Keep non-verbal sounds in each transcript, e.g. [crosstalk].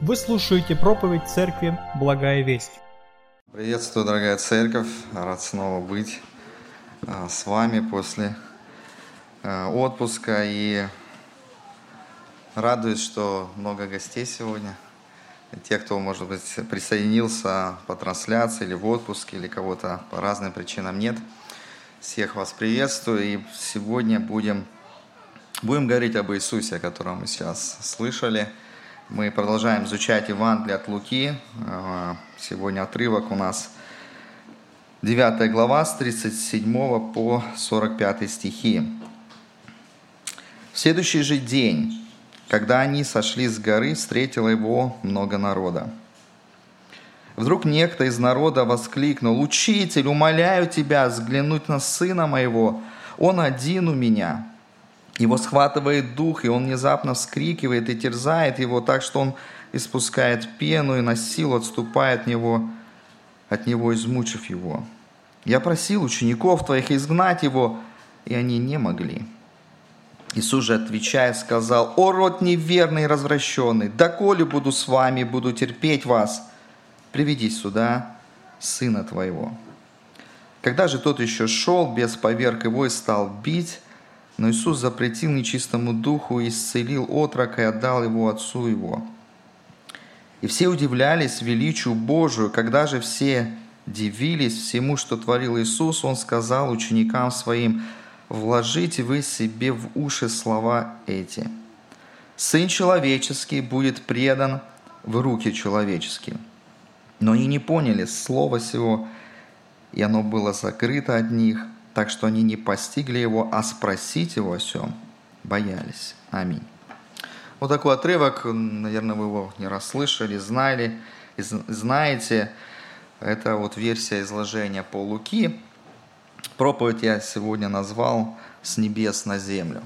Вы слушаете проповедь Церкви «Благая весть». Приветствую, дорогая церковь. Рад снова быть а, с вами после а, отпуска. И радуюсь, что много гостей сегодня. Те, кто, может быть, присоединился по трансляции или в отпуске, или кого-то по разным причинам нет. Всех вас приветствую. И сегодня будем, будем говорить об Иисусе, о котором мы сейчас слышали – мы продолжаем изучать Евангелие от Луки. Сегодня отрывок у нас 9 глава с 37 по 45 стихи. В следующий же день, когда они сошли с горы, встретило его много народа. Вдруг некто из народа воскликнул, «Учитель, умоляю тебя взглянуть на сына моего, он один у меня, его схватывает дух, и он внезапно вскрикивает и терзает его так, что он испускает пену и на силу отступает от него, от него измучив его. Я просил учеников твоих изгнать его, и они не могли. Иисус же, отвечая, сказал, «О, род неверный и развращенный, доколе буду с вами, буду терпеть вас, приведи сюда сына твоего». Когда же тот еще шел, без поверг его и стал бить, но Иисус запретил нечистому духу, исцелил отрока и отдал его отцу его. И все удивлялись величию Божию. Когда же все дивились всему, что творил Иисус, Он сказал ученикам Своим, «Вложите вы себе в уши слова эти. Сын человеческий будет предан в руки человеческие». Но они не поняли слова сего, и оно было закрыто от них – так что они не постигли его, а спросить его о всем боялись. Аминь. Вот такой отрывок, наверное, вы его не расслышали, знали, знаете. Это вот версия изложения по Луки. Проповедь я сегодня назвал «С небес на землю».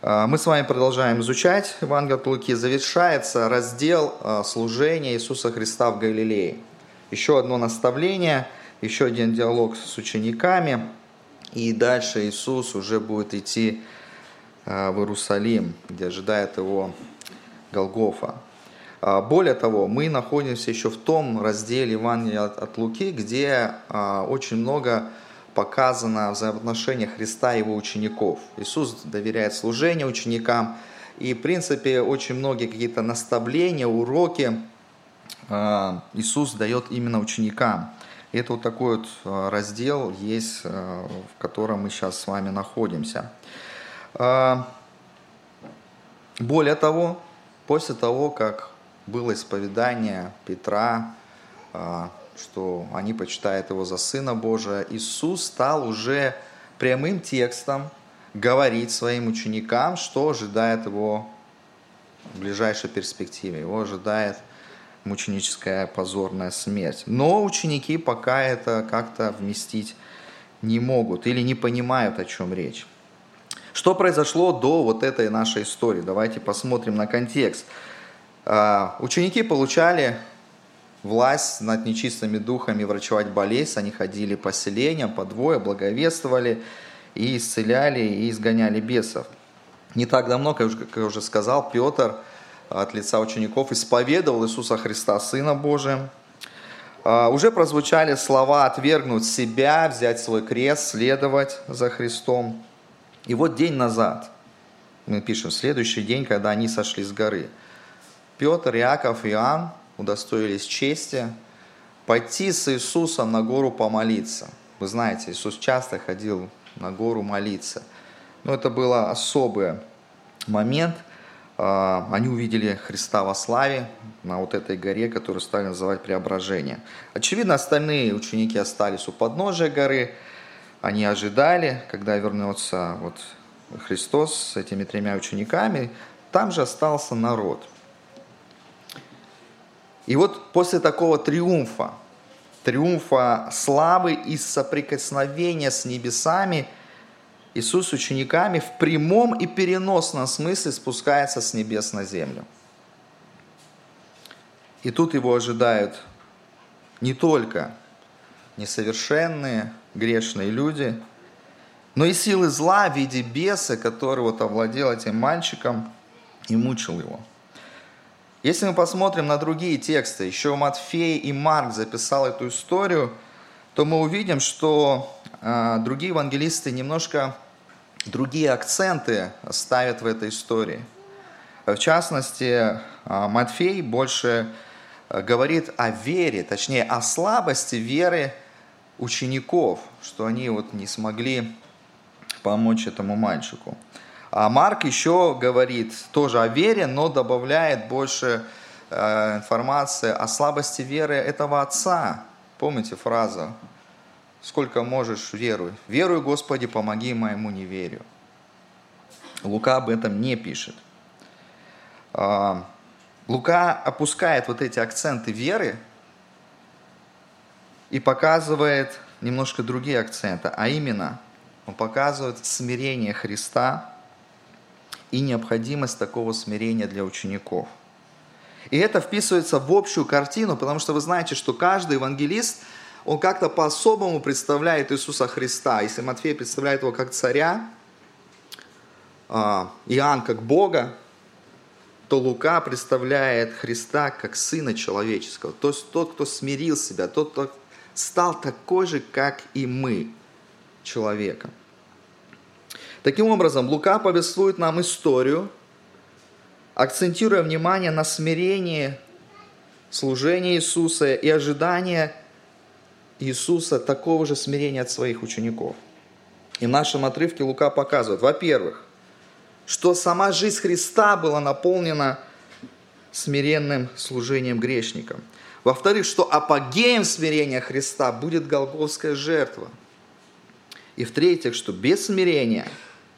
А, мы с вами продолжаем изучать Евангелие от Луки. Завершается раздел а, служения Иисуса Христа в Галилее. Еще одно наставление – еще один диалог с учениками, и дальше Иисус уже будет идти э, в Иерусалим, где ожидает его Голгофа. А, более того, мы находимся еще в том разделе Евангелия от Луки, где а, очень много показано взаимоотношения Христа и его учеников. Иисус доверяет служение ученикам, и, в принципе, очень многие какие-то наставления, уроки а, Иисус дает именно ученикам. Это вот такой вот э, раздел есть, э, в котором мы сейчас с вами находимся. Э, более того, после того, как было исповедание Петра, что они почитают его за Сына Божия, Иисус стал уже прямым текстом говорить своим ученикам, что ожидает его в ближайшей перспективе. Его ожидает мученическая позорная смерть. Но ученики пока это как-то вместить не могут или не понимают, о чем речь. Что произошло до вот этой нашей истории? Давайте посмотрим на контекст. А, ученики получали власть над нечистыми духами врачевать болезнь. Они ходили по селениям, по двое, благовествовали и исцеляли, и изгоняли бесов. Не так давно, как я уже сказал, Петр – от лица учеников исповедовал Иисуса Христа, Сына Божия. А, уже прозвучали слова «отвергнуть себя», «взять свой крест», «следовать за Христом». И вот день назад, мы пишем, следующий день, когда они сошли с горы, Петр, Иаков Иоанн удостоились чести пойти с Иисусом на гору помолиться. Вы знаете, Иисус часто ходил на гору молиться. Но это был особый момент – они увидели Христа во славе на вот этой горе, которую стали называть Преображение. Очевидно, остальные ученики остались у подножия горы, они ожидали, когда вернется вот Христос с этими тремя учениками, там же остался народ. И вот после такого триумфа, триумфа славы и соприкосновения с небесами – Иисус с учениками в прямом и переносном смысле спускается с небес на землю. И тут его ожидают не только несовершенные, грешные люди, но и силы зла в виде беса, который вот овладел этим мальчиком и мучил его. Если мы посмотрим на другие тексты, еще Матфей и Марк записал эту историю, то мы увидим, что э, другие евангелисты немножко другие акценты ставят в этой истории. В частности, э, Матфей больше э, говорит о вере, точнее о слабости веры учеников, что они вот не смогли помочь этому мальчику. А Марк еще говорит тоже о вере, но добавляет больше информации о слабости веры этого отца. Помните фразу? Сколько можешь, веруй. Веруй, Господи, помоги моему неверию. Лука об этом не пишет. А, Лука опускает вот эти акценты веры и показывает немножко другие акценты, а именно он показывает смирение Христа и необходимость такого смирения для учеников. И это вписывается в общую картину, потому что вы знаете, что каждый евангелист, он как-то по-особому представляет Иисуса Христа. Если Матфей представляет его как царя, а, Иоанн как Бога, то Лука представляет Христа как Сына Человеческого. То есть тот, кто смирил себя, тот, кто стал такой же, как и мы, человеком. Таким образом, Лука повествует нам историю, акцентируя внимание на смирении, служении Иисуса и ожидание Иисуса такого же смирения от своих учеников. И в нашем отрывке Лука показывает, во-первых, что сама жизнь Христа была наполнена смиренным служением грешникам. Во-вторых, что апогеем смирения Христа будет Голгофская жертва. И в-третьих, что без смирения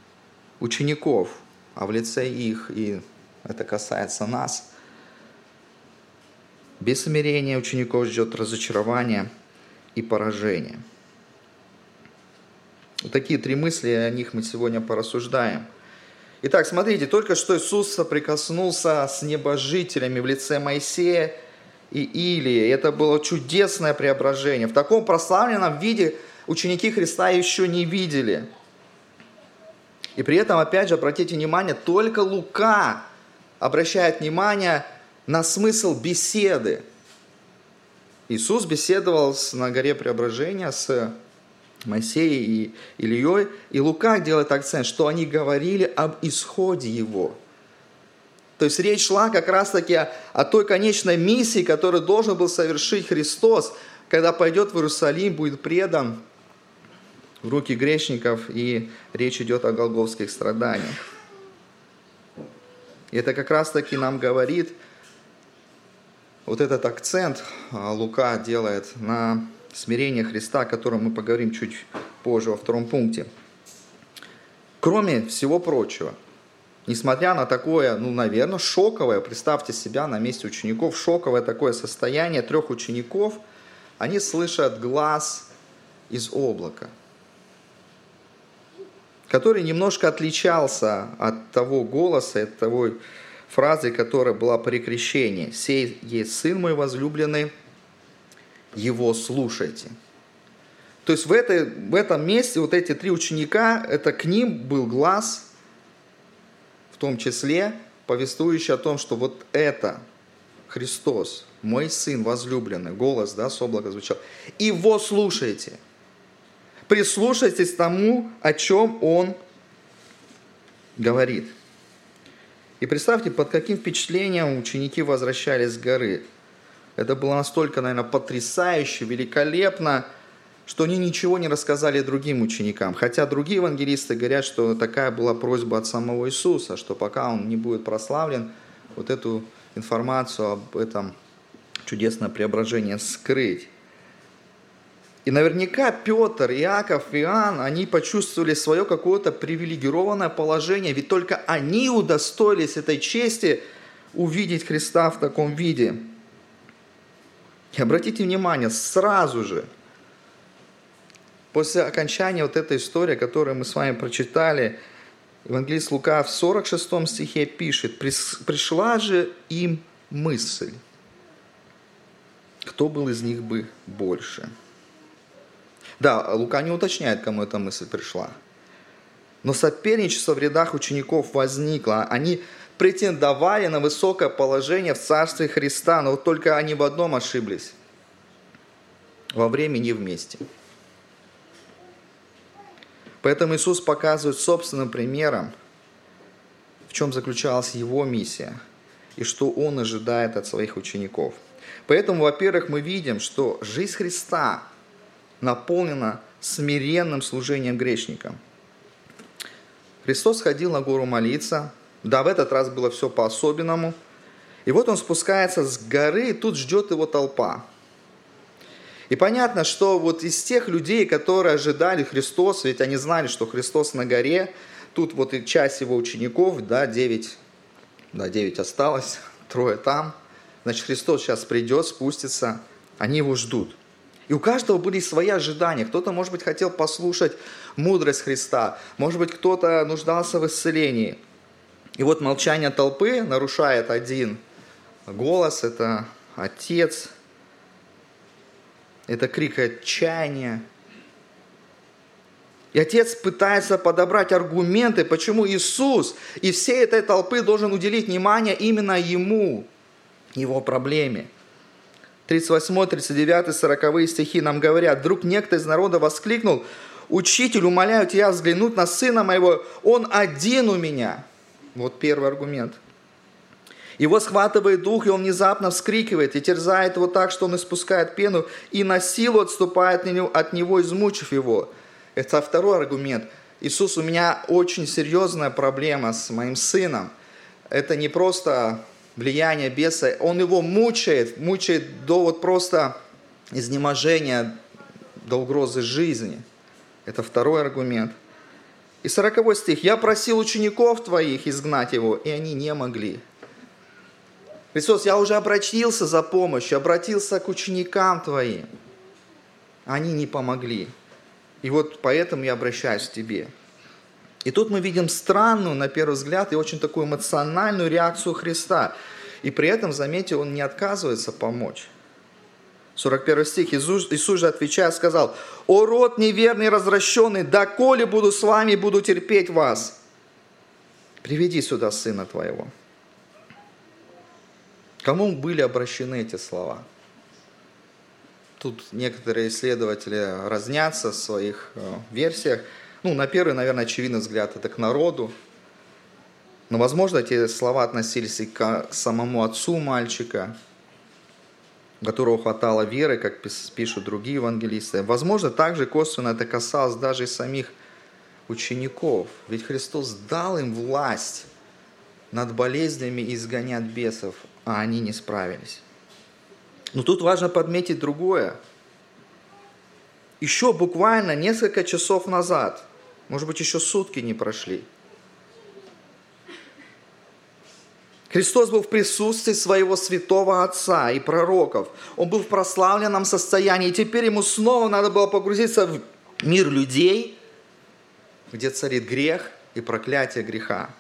– учеников, а в лице их, и это касается нас, без смирения учеников ждет разочарование и поражение. Вот такие три мысли, о них мы сегодня порассуждаем. Итак, смотрите, только что Иисус соприкоснулся с небожителями в лице Моисея и Илии. Это было чудесное преображение. В таком прославленном виде ученики Христа еще не видели – и при этом, опять же, обратите внимание, только Лука обращает внимание на смысл беседы. Иисус беседовал на горе Преображения с Моисеем и Ильей, и Лука делает акцент, что они говорили об исходе его. То есть речь шла как раз-таки о, о той конечной миссии, которую должен был совершить Христос, когда пойдет в Иерусалим, будет предан в руки грешников, и речь идет о голговских страданиях. И это как раз-таки нам говорит, вот этот акцент а, Лука делает на смирение Христа, о котором мы поговорим чуть позже во втором пункте. Кроме всего прочего, несмотря на такое, ну, наверное, шоковое, представьте себя на месте учеников, шоковое такое состояние трех учеников, они слышат глаз из облака – который немножко отличался от того голоса, от того фразы, которая была при крещении. «Сей есть Сын мой возлюбленный, его слушайте». То есть в, этой, в этом месте вот эти три ученика, это к ним был глаз, в том числе повествующий о том, что вот это Христос, мой Сын возлюбленный, голос, да, с облака звучал, его слушайте – прислушайтесь тому, о чем он говорит. И представьте, под каким впечатлением ученики возвращались с горы. Это было настолько, наверное, потрясающе, великолепно, что они ничего не рассказали другим ученикам. Хотя другие евангелисты говорят, что такая была просьба от самого Иисуса, что пока он не будет прославлен, вот эту информацию об этом чудесном преображении скрыть. И наверняка Петр, Иаков, Иоанн, они почувствовали свое какое-то привилегированное положение, ведь только они удостоились этой чести увидеть Христа в таком виде. И обратите внимание, сразу же, после окончания вот этой истории, которую мы с вами прочитали, Евангелист Лука в 46 стихе пишет, «Пришла же им мысль, кто был из них бы больше». Да, Лука не уточняет, кому эта мысль пришла. Но соперничество в рядах учеников возникло. Они претендовали на высокое положение в Царстве Христа, но вот только они в одном ошиблись. Во времени вместе. Поэтому Иисус показывает собственным примером, в чем заключалась его миссия и что он ожидает от своих учеников. Поэтому, во-первых, мы видим, что жизнь Христа наполнена смиренным служением грешникам. Христос ходил на гору молиться. Да, в этот раз было все по-особенному. И вот он спускается с горы, и тут ждет его толпа. И понятно, что вот из тех людей, которые ожидали Христос, ведь они знали, что Христос на горе, тут вот и часть его учеников, да, 9, да, 9 осталось, [laughs] трое там. Значит, Христос сейчас придет, спустится, они его ждут. И у каждого были свои ожидания. Кто-то, может быть, хотел послушать мудрость Христа. Может быть, кто-то нуждался в исцелении. И вот молчание толпы нарушает один голос. Это Отец. Это крик отчаяния. И отец пытается подобрать аргументы, почему Иисус и всей этой толпы должен уделить внимание именно ему, его проблеме. 38, 39, 40 стихи нам говорят, «Вдруг некто из народа воскликнул, «Учитель, умоляю тебя взглянуть на сына моего, он один у меня». Вот первый аргумент. Его схватывает дух, и он внезапно вскрикивает и терзает его так, что он испускает пену и на силу отступает от него, измучив его. Это второй аргумент. Иисус, у меня очень серьезная проблема с моим сыном. Это не просто влияние беса, он его мучает, мучает до вот просто изнеможения, до угрозы жизни. Это второй аргумент. И 40 стих. «Я просил учеников твоих изгнать его, и они не могли». Христос, я уже обратился за помощью, обратился к ученикам твоим. Они не помогли. И вот поэтому я обращаюсь к тебе. И тут мы видим странную, на первый взгляд, и очень такую эмоциональную реакцию Христа. И при этом, заметьте, он не отказывается помочь. 41 стих. Иисус, Иисус же отвечая сказал, «О род неверный развращенный, доколе буду с вами буду терпеть вас? Приведи сюда сына твоего». Кому были обращены эти слова? Тут некоторые исследователи разнятся в своих э, версиях. Ну, на первый, наверное, очевидный взгляд, это к народу. Но, возможно, эти слова относились и к самому отцу мальчика, которого хватало веры, как пишут другие евангелисты. Возможно, также косвенно это касалось даже и самих учеников. Ведь Христос дал им власть над болезнями и изгонять бесов, а они не справились. Но тут важно подметить другое. Еще буквально несколько часов назад, может быть, еще сутки не прошли, Христос был в присутствии своего святого Отца и пророков. Он был в прославленном состоянии. И теперь ему снова надо было погрузиться в мир людей, где царит грех и проклятие греха.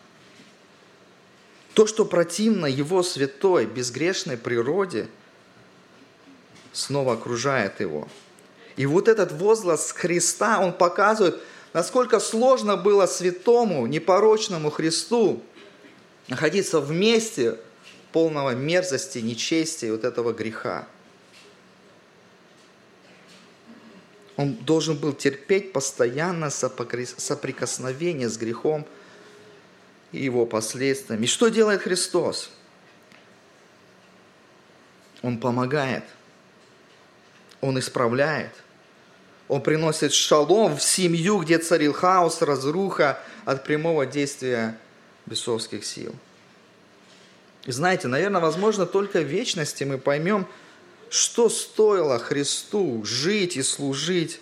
То, что противно его святой, безгрешной природе, снова окружает его. И вот этот возглас Христа, он показывает, насколько сложно было святому, непорочному Христу находиться вместе полного мерзости, нечестия вот этого греха. Он должен был терпеть постоянно соприкосновение с грехом и его последствиями. И что делает Христос? Он помогает. Он исправляет. Он приносит шалом в семью, где царил хаос, разруха от прямого действия бесовских сил. И знаете, наверное, возможно, только в вечности мы поймем, что стоило Христу жить и служить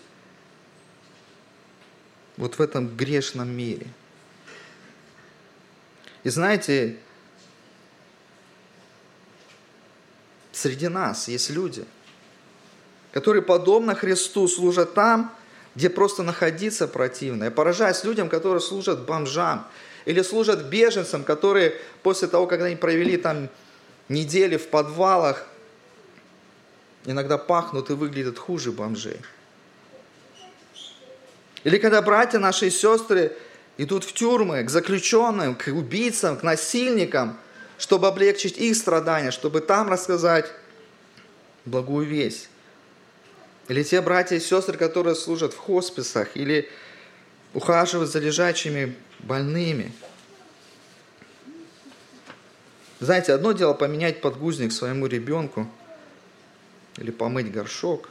вот в этом грешном мире. И знаете, среди нас есть люди, которые подобно Христу служат там, где просто находиться противно. Я поражаюсь людям, которые служат бомжам, или служат беженцам, которые после того, как они провели там недели в подвалах, иногда пахнут и выглядят хуже бомжей. Или когда братья наши и сестры идут в тюрьмы к заключенным, к убийцам, к насильникам, чтобы облегчить их страдания, чтобы там рассказать благую весть. Или те братья и сестры, которые служат в хосписах, или ухаживают за лежачими больными. Знаете, одно дело поменять подгузник своему ребенку или помыть горшок.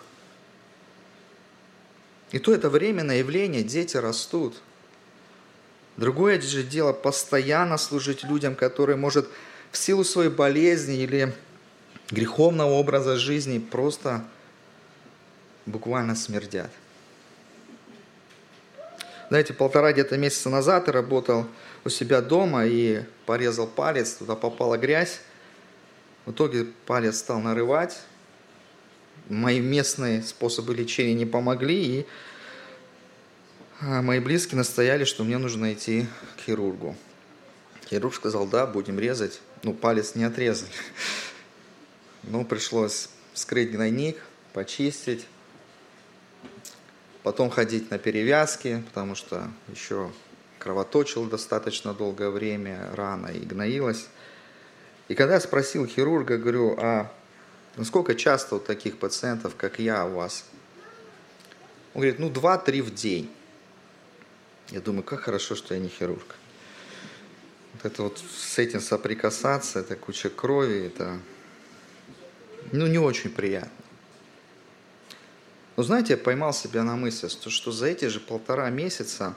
И то это временное явление, дети растут. Другое же дело постоянно служить людям, которые, может, в силу своей болезни или греховного образа жизни просто буквально смердят. Знаете, полтора где-то месяца назад я работал у себя дома и порезал палец, туда попала грязь. В итоге палец стал нарывать. Мои местные способы лечения не помогли, и а, мои близкие настояли, что мне нужно идти к хирургу. Хирург сказал, да, будем резать. Ну, палец не отрезали. [laughs] Ну, пришлось вскрыть гнойник, почистить, потом ходить на перевязки, потому что еще кровоточил достаточно долгое время, рана и гноилась. И когда я спросил хирурга, говорю, а насколько часто у таких пациентов, как я, у вас? Он говорит, ну, два-три в день. Я думаю, как хорошо, что я не хирург. Вот это вот с этим соприкасаться, это куча крови, это ну, не очень приятно. Но знаете, я поймал себя на мысли, что, что за эти же полтора месяца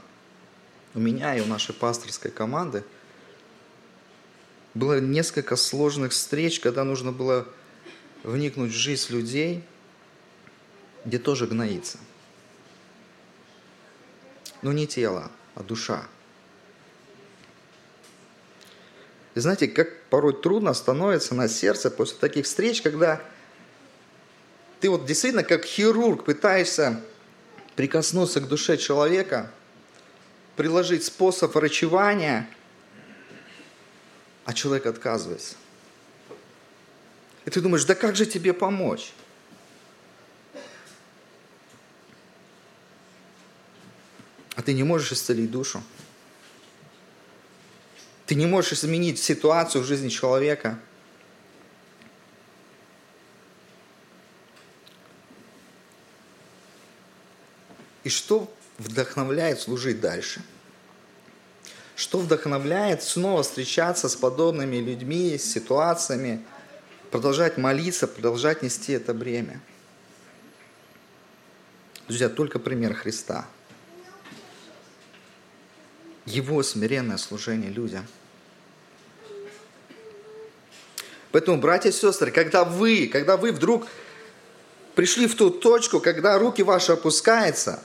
у меня и у нашей пасторской команды было несколько сложных встреч, когда нужно было вникнуть в жизнь людей, где тоже гноится. Но не тело, а душа. И знаете, как порой трудно становится на сердце после таких встреч, когда ты вот действительно как хирург пытаешься прикоснуться к душе человека, приложить способ врачевания, а человек отказывается. И ты думаешь, да как же тебе помочь? А ты не можешь исцелить душу. Ты не можешь изменить ситуацию в жизни человека. И что вдохновляет служить дальше? Что вдохновляет снова встречаться с подобными людьми, с ситуациями, продолжать молиться, продолжать нести это бремя? Друзья, только пример Христа – его смиренное служение людям. Поэтому, братья и сестры, когда вы, когда вы вдруг пришли в ту точку, когда руки ваши опускаются,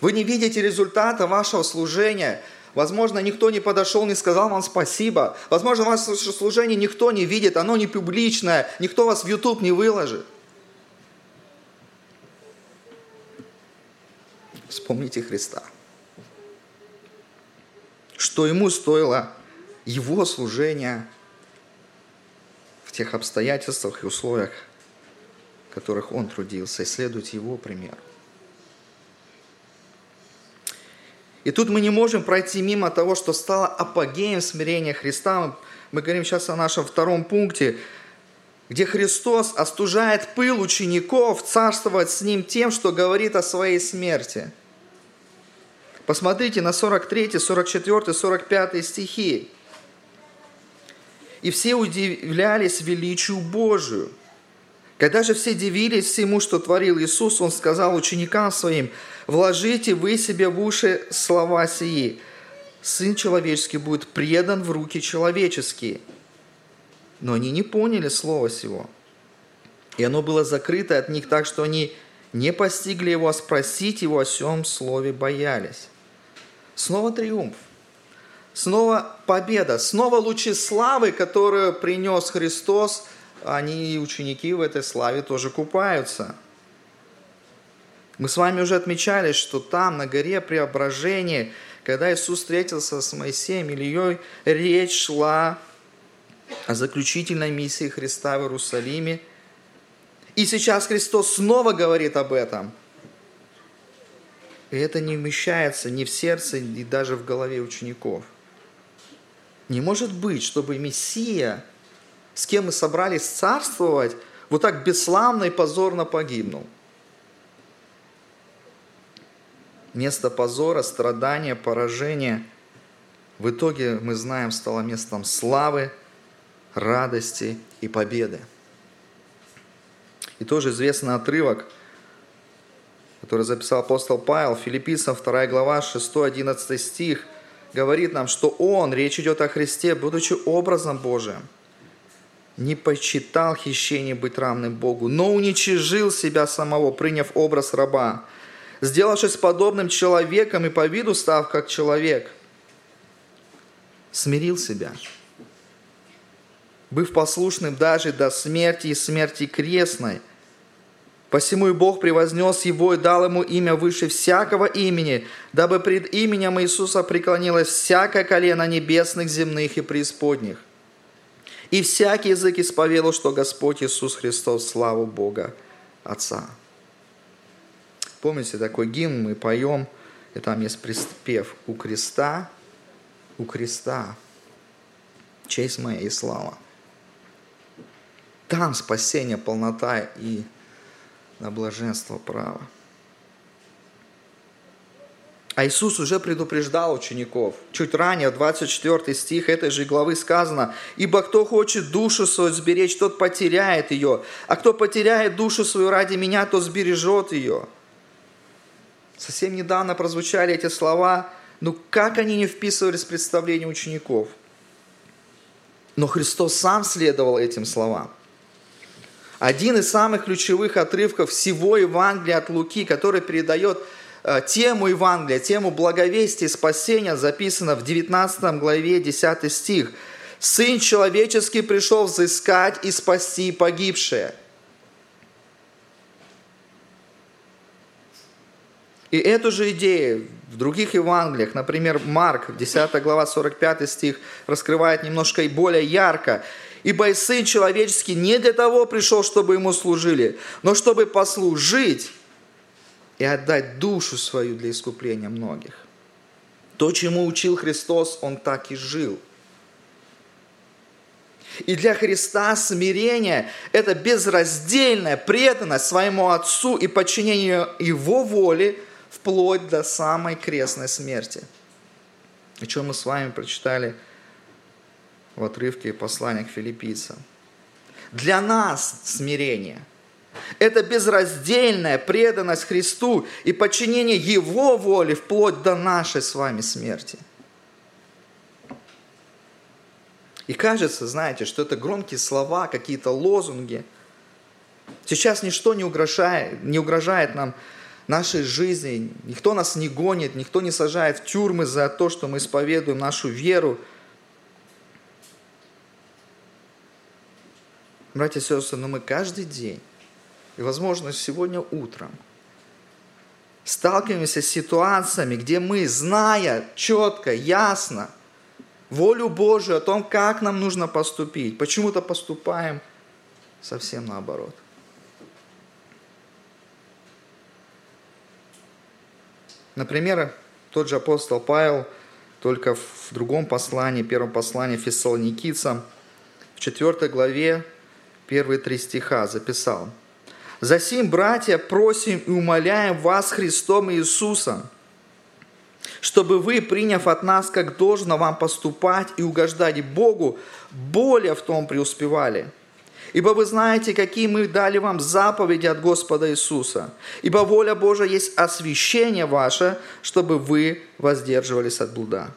вы не видите результата вашего служения, возможно, никто не подошел, не сказал вам спасибо, возможно, ваше служение никто не видит, оно не публичное, никто вас в YouTube не выложит. Вспомните Христа – что ему стоило его служение в тех обстоятельствах и условиях, которых он трудился, исследовать его пример. И тут мы не можем пройти мимо того, что стало апогеем смирения Христа. Мы говорим сейчас о нашем втором пункте, где Христос остужает пыл учеников царствовать с ним тем, что говорит о своей смерти – Посмотрите на 43, 44, 45 стихи. «И все удивлялись величию Божию. Когда же все дивились всему, что творил Иисус, Он сказал ученикам Своим, «Вложите вы себе в уши слова сии. Сын человеческий будет предан в руки человеческие». Но они не поняли слова сего. И оно было закрыто от них так, что они не постигли его, а спросить его о всем слове боялись. Снова триумф. Снова победа. Снова лучи славы, которую принес Христос. Они, ученики, в этой славе тоже купаются. Мы с вами уже отмечали, что там, на горе преображения, когда Иисус встретился с Моисеем Ильей, речь шла о заключительной миссии Христа в Иерусалиме. И сейчас Христос снова говорит об этом – И это не вмещается ни в сердце, ни даже в голове учеников. Не может быть, чтобы Мессия, с кем мы собрались царствовать, вот так бесславно и позорно погибнул. Место позора, страдания, поражения в итоге, мы знаем, стало местом славы, радости и победы. И тоже известный отрывок, который записал апостол Павел, Филиппийцам 2 глава, 6-11 стих, говорит нам, что Он, речь идет о Христе, будучи образом Божиим, не почитал хищение быть равным Богу, но уничижил себя самого, приняв образ раба, сделавшись подобным человеком и по виду став как человек, смирил себя – быв послушным даже до смерти и смерти крестной. Посему и Бог превознес его и дал ему имя выше всякого имени, дабы пред именем Иисуса преклонилось всякое колено небесных, земных и преисподних. И всякий язык исповедал, что Господь Иисус Христос, славу Бога Отца. Помните, такой гимн мы поем, и там есть приспев «У креста, у креста, честь моя и слава». Там спасение, полнота и на блаженство право. А Иисус уже предупреждал учеников. Чуть ранее, 24 стих этой же главы сказано, «Ибо кто хочет душу свою сберечь, тот потеряет ее, а кто потеряет душу свою ради меня, тот сбережет ее». Совсем недавно прозвучали эти слова, ну как они не вписывались в представление учеников? Но Христос сам следовал этим словам. Один из самых ключевых отрывков всего Евангелия от Луки, который передает тему Евангелия, тему благовестия и спасения, записано в 19 главе 10 стих. «Сын человеческий пришел взыскать и спасти погибшее». И эту же идею в других Евангелиях, например, Марк, 10 глава, 45 стих, раскрывает немножко и более ярко. Ибо и Сын Человеческий не для того пришел, чтобы Ему служили, но чтобы послужить и отдать душу свою для искупления многих. То, чему учил Христос, Он так и жил. И для Христа смирение – это безраздельная преданность своему Отцу и подчинение Его воле вплоть до самой крестной смерти. О чем мы с вами прочитали – в отрывке послания к филиппийцам. Для нас смирение – это безраздельная преданность Христу и подчинение Его воле вплоть до нашей с вами смерти. И кажется, знаете, что это громкие слова, какие-то лозунги. Сейчас ничто не угрожает, не угрожает нам нашей жизни. Никто нас не гонит, никто не сажает в тюрьмы за то, что мы исповедуем нашу веру – Братья и сестры, но мы каждый день, и, возможно, сегодня утром, сталкиваемся с ситуациями, где мы, зная четко, ясно волю Божию о том, как нам нужно поступить, почему-то поступаем совсем наоборот. Например, тот же апостол Павел, только в другом послании, первом послании Фессалоникийцам, в 4 главе первые три стиха записал. «Засим, братья, просим и умоляем вас Христом Иисусом, чтобы вы, приняв от нас, как должно вам поступать и угождать Богу, более в том преуспевали. Ибо вы знаете, какие мы дали вам заповеди от Господа Иисуса. Ибо воля Божия есть освящение ваше, чтобы вы воздерживались от блуда».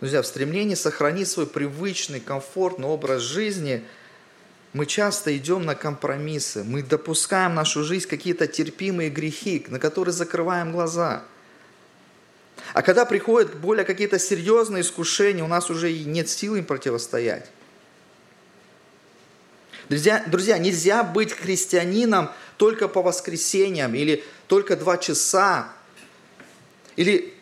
Друзья, в стремлении сохранить свой привычный, комфортный образ жизни мы часто идем на компромиссы, мы допускаем в нашу жизнь какие-то терпимые грехи, на которые закрываем глаза. А когда приходят более какие-то серьезные искушения, у нас уже и нет сил им противостоять. Друзья, друзья, нельзя быть христианином только по воскресеньям или только два часа, или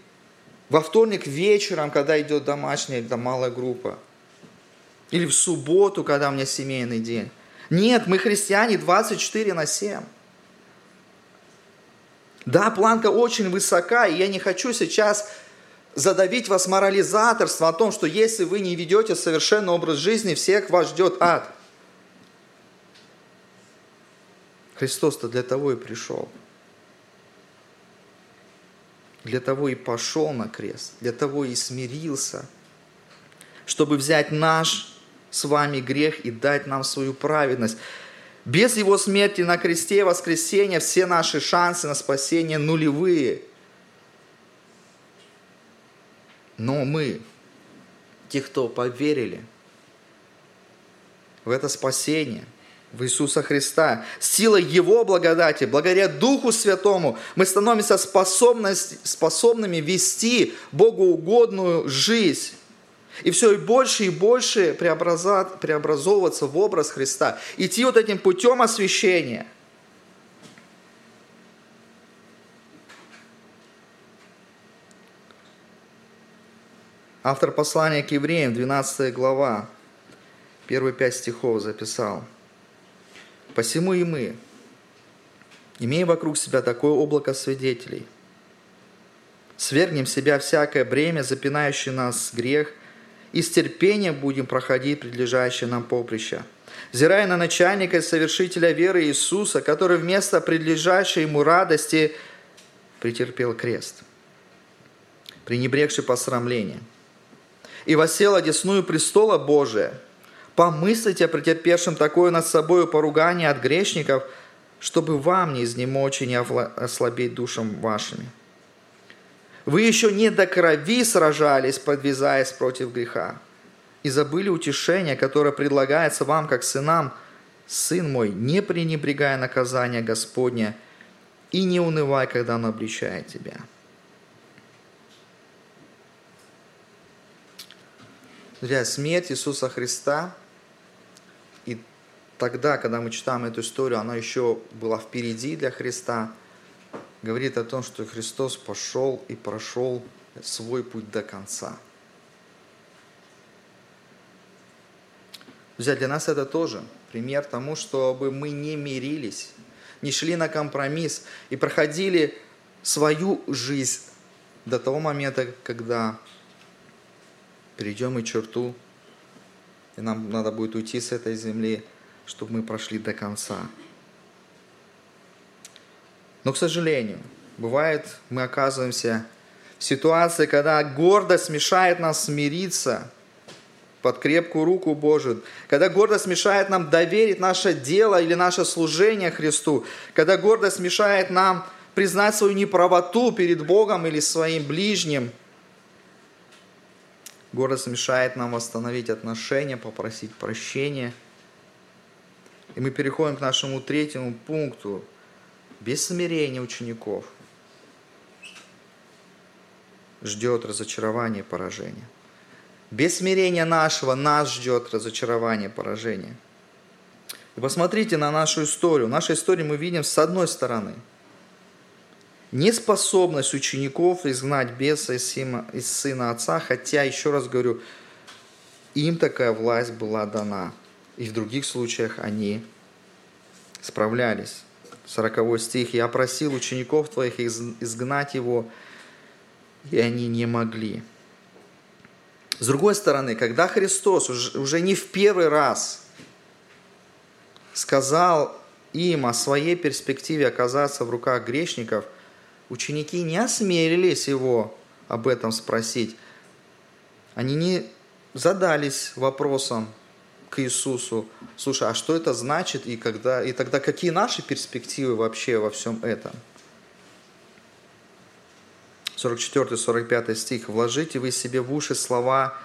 во вторник вечером, когда идет домашняя или там малая группа. Или в субботу, когда у меня семейный день. Нет, мы христиане 24 на 7. Да, планка очень высока, и я не хочу сейчас задавить вас морализаторство о том, что если вы не ведете совершенный образ жизни, всех вас ждет ад. Христос-то для того и пришел. Для того и пошел на крест, для того и смирился, чтобы взять наш с вами грех и дать нам свою праведность. Без Его смерти на кресте и воскресения все наши шансы на спасение нулевые. Но мы, те, кто поверили в это спасение, в Иисуса Христа, силой Его благодати, благодаря Духу Святому, мы становимся способными вести богоугодную жизнь. И все и больше и больше преобразовываться в образ Христа. Идти вот этим путем освящения. Автор послания к евреям, 12 глава, первые пять стихов записал. «Посему и мы, имея вокруг себя такое облако свидетелей, свергнем себя всякое бремя, запинающее нас грех, и с терпением будем проходить предлежащее нам поприще, взирая на начальника и совершителя веры Иисуса, который вместо предлежащей ему радости претерпел крест, пренебрегший посрамление, и восел одесную престола Божия. Помыслите о претерпевшем такое над собою поругание от грешников, чтобы вам не изнемочь и не ослабеть душам вашими. Вы еще не до крови сражались, подвязаясь против греха, и забыли утешение, которое предлагается вам, как сынам. Сын мой, не пренебрегая наказания Господня, и не унывай, когда Он обличает тебя. Друзья, смерть Иисуса Христа, и тогда, когда мы читаем эту историю, она еще была впереди для Христа – говорит о том, что Христос пошел и прошел свой путь до конца. Друзья, для нас это тоже пример тому, чтобы мы не мирились, не шли на компромисс и проходили свою жизнь до того момента, когда перейдем и черту, и нам надо будет уйти с этой земли, чтобы мы прошли до конца. Но, к сожалению, бывает, мы оказываемся в ситуации, когда гордость мешает нам смириться под крепкую руку Божию, когда гордость мешает нам доверить наше дело или наше служение Христу, когда гордость мешает нам признать свою неправоту перед Богом или своим ближним, гордость мешает нам восстановить отношения, попросить прощения. И мы переходим к нашему третьему пункту – без смирения учеников ждет разочарование и поражение. Без смирения нашего нас ждет разочарование и поражение. И посмотрите на нашу историю. В нашей истории мы видим с одной стороны неспособность учеников изгнать беса из сына, из сына отца, хотя, еще раз говорю, им такая власть была дана. И в других случаях они справлялись. 40 стих, «Я просил учеников твоих изгнать его, и они не могли». С другой стороны, когда Христос уже не в первый раз сказал им о своей перспективе оказаться в руках грешников, ученики не осмелились его об этом спросить. Они не задались вопросом, к Иисусу, слушай, а что это значит и, когда, и тогда какие наши перспективы вообще во всем этом? 44-45 стих. «Вложите вы себе в уши слова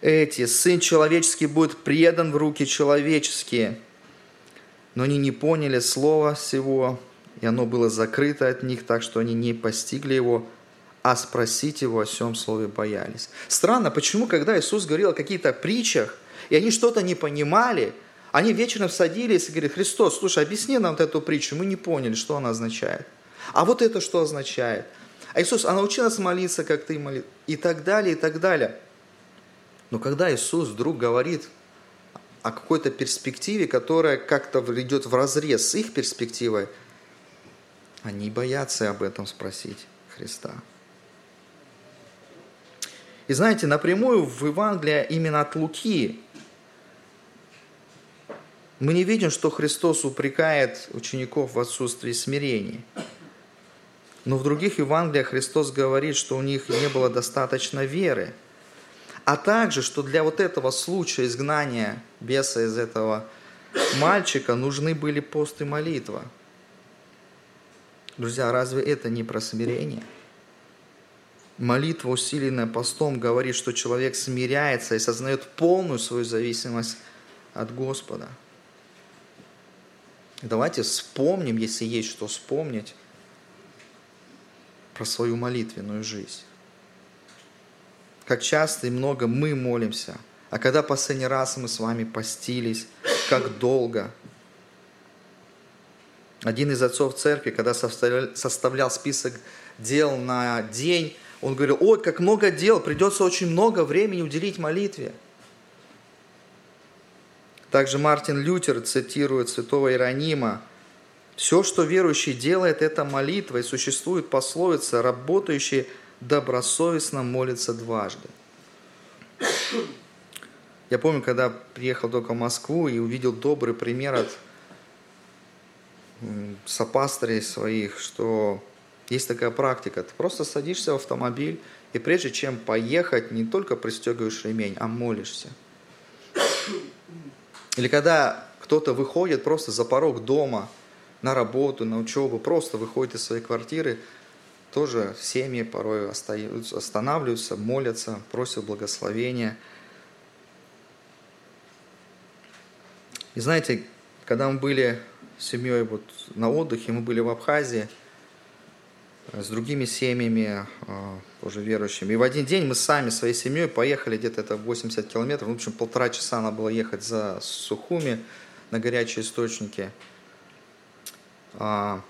эти. Сын человеческий будет предан в руки человеческие». Но они не поняли слова всего, и оно было закрыто от них, так что они не постигли его, а спросить его о всем слове боялись. Странно, почему, когда Иисус говорил о каких-то притчах, и они что-то не понимали, они вечером садились и говорят, Христос, слушай, объясни нам вот эту притчу, мы не поняли, что она означает. А вот это что означает? А Иисус, а научи нас молиться, как ты молишь, и так далее, и так далее. Но когда Иисус вдруг говорит о какой-то перспективе, которая как-то идет в разрез с их перспективой, Они боятся об этом спросить Христа. И знаете, напрямую в Евангелии именно от Луки мы не видим, что Христос упрекает учеников в отсутствии смирения. Но в других Евангелиях Христос говорит, что у них не было достаточно веры. А также, что для вот этого случая изгнания беса из этого мальчика нужны были пост и молитва. Друзья, разве это не про смирение? Молитва, усиленная постом, говорит, что человек смиряется и сознает полную свою зависимость от Господа. Давайте вспомним, если есть что вспомнить, про свою молитвенную жизнь. Как часто и много мы молимся, а когда последний раз мы с вами постились, как долго. Один из отцов церкви, когда составлял список дел на день, он говорил, ой, как много дел, придется очень много времени уделить молитве. Также Мартин Лютер цитирует святого Иеронима, «Все, что верующий делает, это молитва, и существует пословица, работающий добросовестно молится дважды». Я помню, когда приехал только в Москву и увидел добрый пример от сопастырей своих, что есть такая практика. Ты просто садишься в автомобиль, и прежде чем поехать, не только пристегиваешь ремень, а молишься – или когда кто-то выходит просто за порог дома на работу, на учебу, просто выходит из своей квартиры, тоже семьи порой останавливаются, молятся, просят благословения. И знаете, когда мы были с семьей вот на отдыхе, мы были в Абхазии – с другими семьями, а, уже верующими. И в один день мы сами, своей семьей, поехали где-то это 80 километров, в общем, полтора часа надо было ехать за Сухуми на горячие источники. А,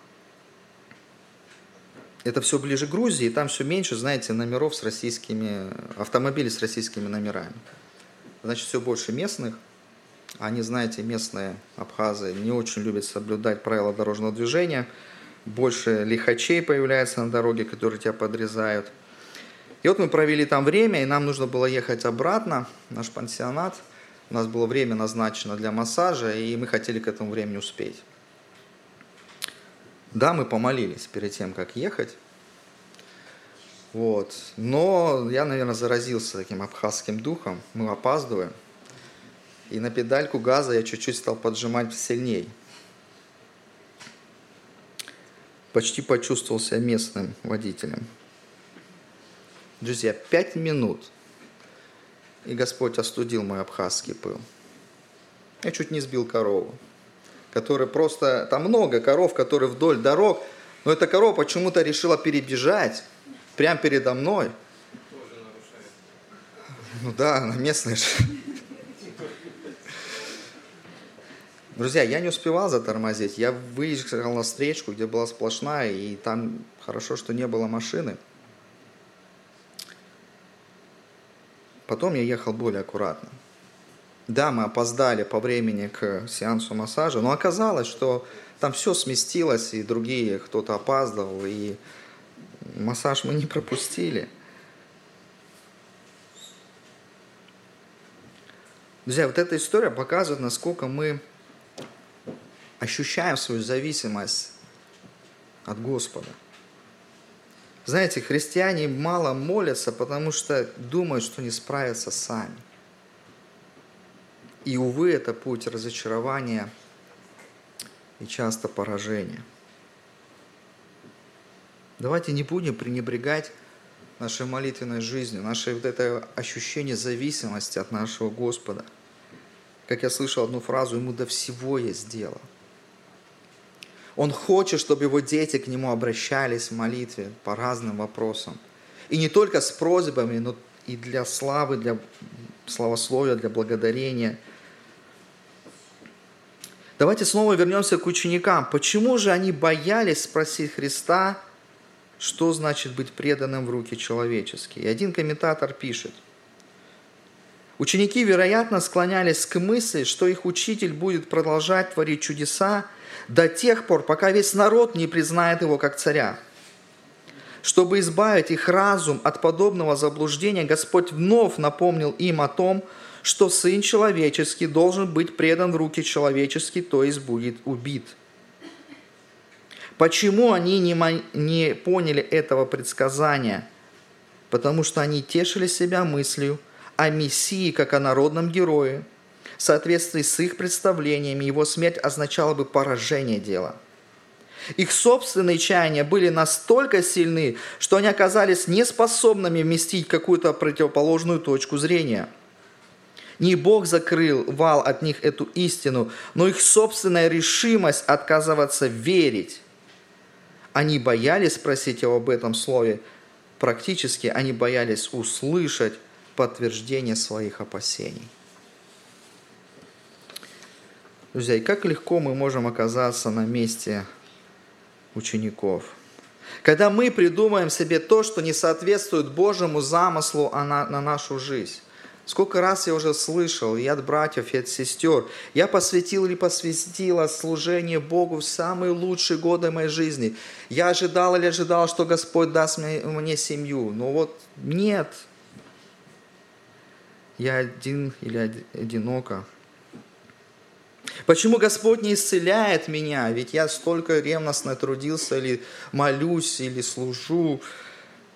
это все ближе к Грузии, и там все меньше, знаете, номеров с российскими, автомобилей с российскими номерами. Значит, все больше местных. Они, знаете, местные абхазы не очень любят соблюдать правила дорожного движения – больше лихачей появляется на дороге, которые тебя подрезают. И вот мы провели там время, и нам нужно было ехать обратно, наш пансионат. У нас было время назначено для массажа, и мы хотели к этому времени успеть. Да, мы помолились перед тем, как ехать. Вот. Но я, наверное, заразился таким абхазским духом. Мы опаздываем. И на педальку газа я чуть-чуть стал поджимать сильней – почти почувствовал себя местным водителем. Друзья, пять минут, и Господь остудил мой абхазский пыл. Я чуть не сбил корову, которая просто... Там много коров, которые вдоль дорог, но эта корова почему-то решила перебежать прямо передо мной. Ну да, она местная же. Друзья, я не успевал затормозить. Я выехал на встречку, где была сплошная, и там хорошо, что не было машины. Потом я ехал более аккуратно. Да, мы опоздали по времени к сеансу массажа, но оказалось, что там все сместилось, и другие кто-то опаздывал, и массаж мы не пропустили. Друзья, вот эта история показывает, насколько мы ощущаем свою зависимость от Господа. Знаете, христиане мало молятся, потому что думают, что не справятся сами. И, увы, это путь разочарования и часто поражения. Давайте не будем пренебрегать нашей молитвенной жизнью, наше вот это ощущение зависимости от нашего Господа. Как я слышал одну фразу, ему до всего есть дело – он хочет, чтобы его дети к нему обращались в молитве по разным вопросам. И не только с просьбами, но и для славы, для славословия, для благодарения. Давайте снова вернемся к ученикам. Почему же они боялись спросить Христа, что значит быть преданным в руки человеческие? И один комментатор пишет, Ученики, вероятно, склонялись к мысли, что их учитель будет продолжать творить чудеса до тех пор, пока весь народ не признает его как царя. Чтобы избавить их разум от подобного заблуждения, Господь вновь напомнил им о том, что Сын Человеческий должен быть предан в руки человеческие, то есть будет убит. Почему они не, не поняли этого предсказания? Потому что они тешили себя мыслью о Мессии как о народном герое. В соответствии с их представлениями его смерть означала бы поражение дела – их собственные чаяния были настолько сильны, что они оказались неспособными вместить какую-то противоположную точку зрения. Не Бог закрыл вал от них эту истину, но их собственная решимость отказываться верить. Они боялись спросить его об этом слове. Практически они боялись услышать подтверждение своих опасений. Друзья, и как легко мы можем оказаться на месте учеников. Когда мы придумаем себе то, что не соответствует Божьему замыслу на, на нашу жизнь. Сколько раз я уже слышал и от братьев, и от сестер. Я посвятил или посвятила служение Богу в самые лучшие годы моей жизни. Я ожидал или ожидал, что Господь даст мне, мне семью. Но вот нет. Я один или одиноко. Почему Господь не исцеляет меня? Ведь я столько ревностно трудился, или молюсь, или служу.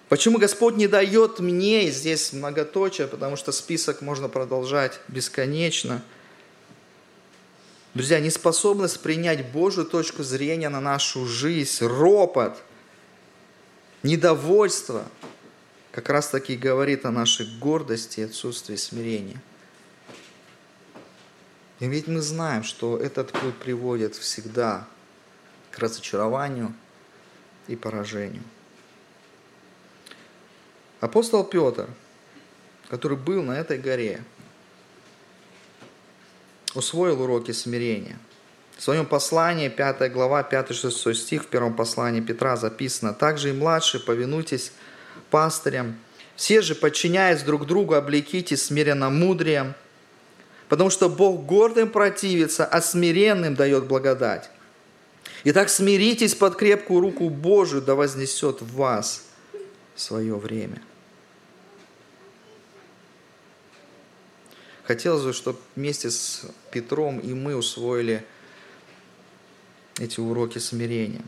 Почему Господь не дает мне, здесь многоточие, потому что список можно продолжать бесконечно. Друзья, неспособность принять Божью точку зрения на нашу жизнь, ропот, недовольство, как раз таки говорит о нашей гордости и отсутствии смирения. И ведь мы знаем, что этот путь приводит всегда к разочарованию и поражению. Апостол Петр, который был на этой горе, усвоил уроки смирения. В своем послании, 5 глава, 5-6 стих, в первом послании Петра записано, «Также и младшие повинуйтесь пастырям, все же, подчиняясь друг другу, облеките смиренно мудрием, Потому что Бог гордым противится, а смиренным дает благодать. Итак, смиритесь под крепкую руку Божию, да вознесет в вас свое время. Хотелось бы, чтобы вместе с Петром и мы усвоили эти уроки смирения.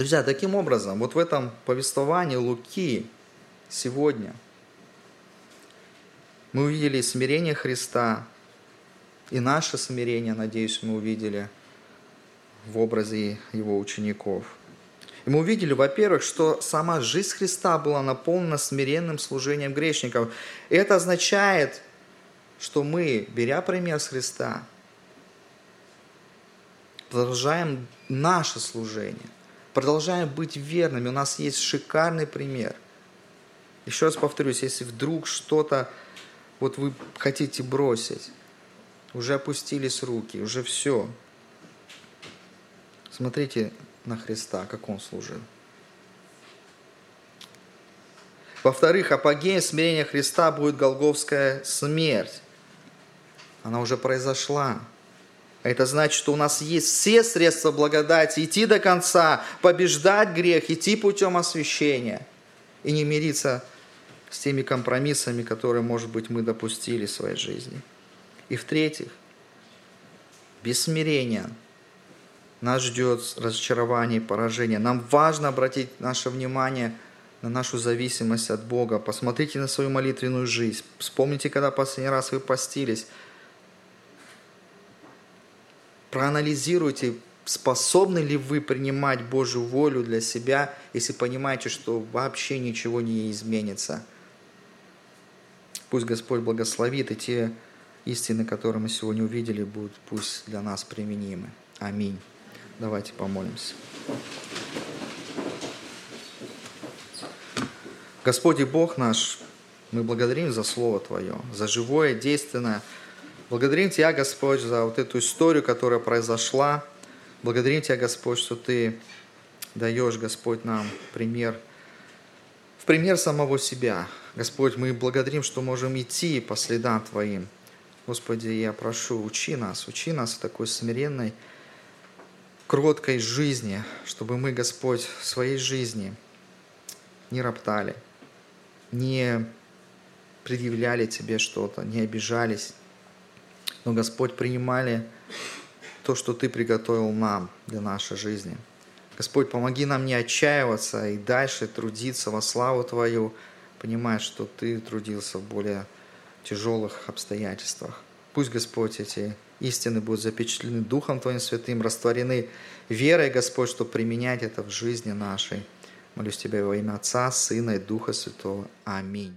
Друзья, таким образом, вот в этом повествовании Луки сегодня – мы увидели смирение Христа, и наше смирение, надеюсь, мы увидели в образе Его учеников. И мы увидели, во-первых, что сама жизнь Христа была наполнена смиренным служением грешников. И это означает, что мы, беря пример с Христа, продолжаем наше служение, продолжаем быть верными. У нас есть шикарный пример. Еще раз повторюсь, если вдруг что-то вот вы хотите бросить, уже опустились руки, уже все. Смотрите на Христа, как Он служил. Во-вторых, апогеем смирения Христа будет голговская смерть. Она уже произошла. Это значит, что у нас есть все средства благодати идти до конца, побеждать грех, идти путем освящения и не мириться с теми компромиссами, которые, может быть, мы допустили в своей жизни. И в-третьих, без смирения нас ждет разочарование и поражение. Нам важно обратить наше внимание на нашу зависимость от Бога. Посмотрите на свою молитвенную жизнь. Вспомните, когда последний раз вы постились. Проанализируйте, способны ли вы принимать Божью волю для себя, если понимаете, что вообще ничего не изменится – Пусть Господь благословит, и те истины, которые мы сегодня увидели, будут пусть для нас применимы. Аминь. Давайте помолимся. Господь и Бог наш, мы благодарим за Слово Твое, за живое, действенное. Благодарим Тебя, Господь, за вот эту историю, которая произошла. Благодарим Тебя, Господь, что Ты даешь, Господь, нам пример, в пример самого себя – Господь, мы благодарим, что можем идти по следам Твоим. Господи, я прошу, учи нас, учи нас такой смиренной, кроткой жизни, чтобы мы, Господь, в своей жизни не роптали, не предъявляли Тебе что-то, не обижались, но, Господь, принимали то, что Ты приготовил нам для нашей жизни. Господь, помоги нам не отчаиваться и дальше трудиться во славу Твою, понимая, что Ты трудился в более тяжелых обстоятельствах. Пусть, Господь, эти истины будут запечатлены Духом Твоим Святым, растворены верой, Господь, чтобы применять это в жизни нашей. Молюсь Тебя во имя Отца, Сына и Духа Святого. Аминь.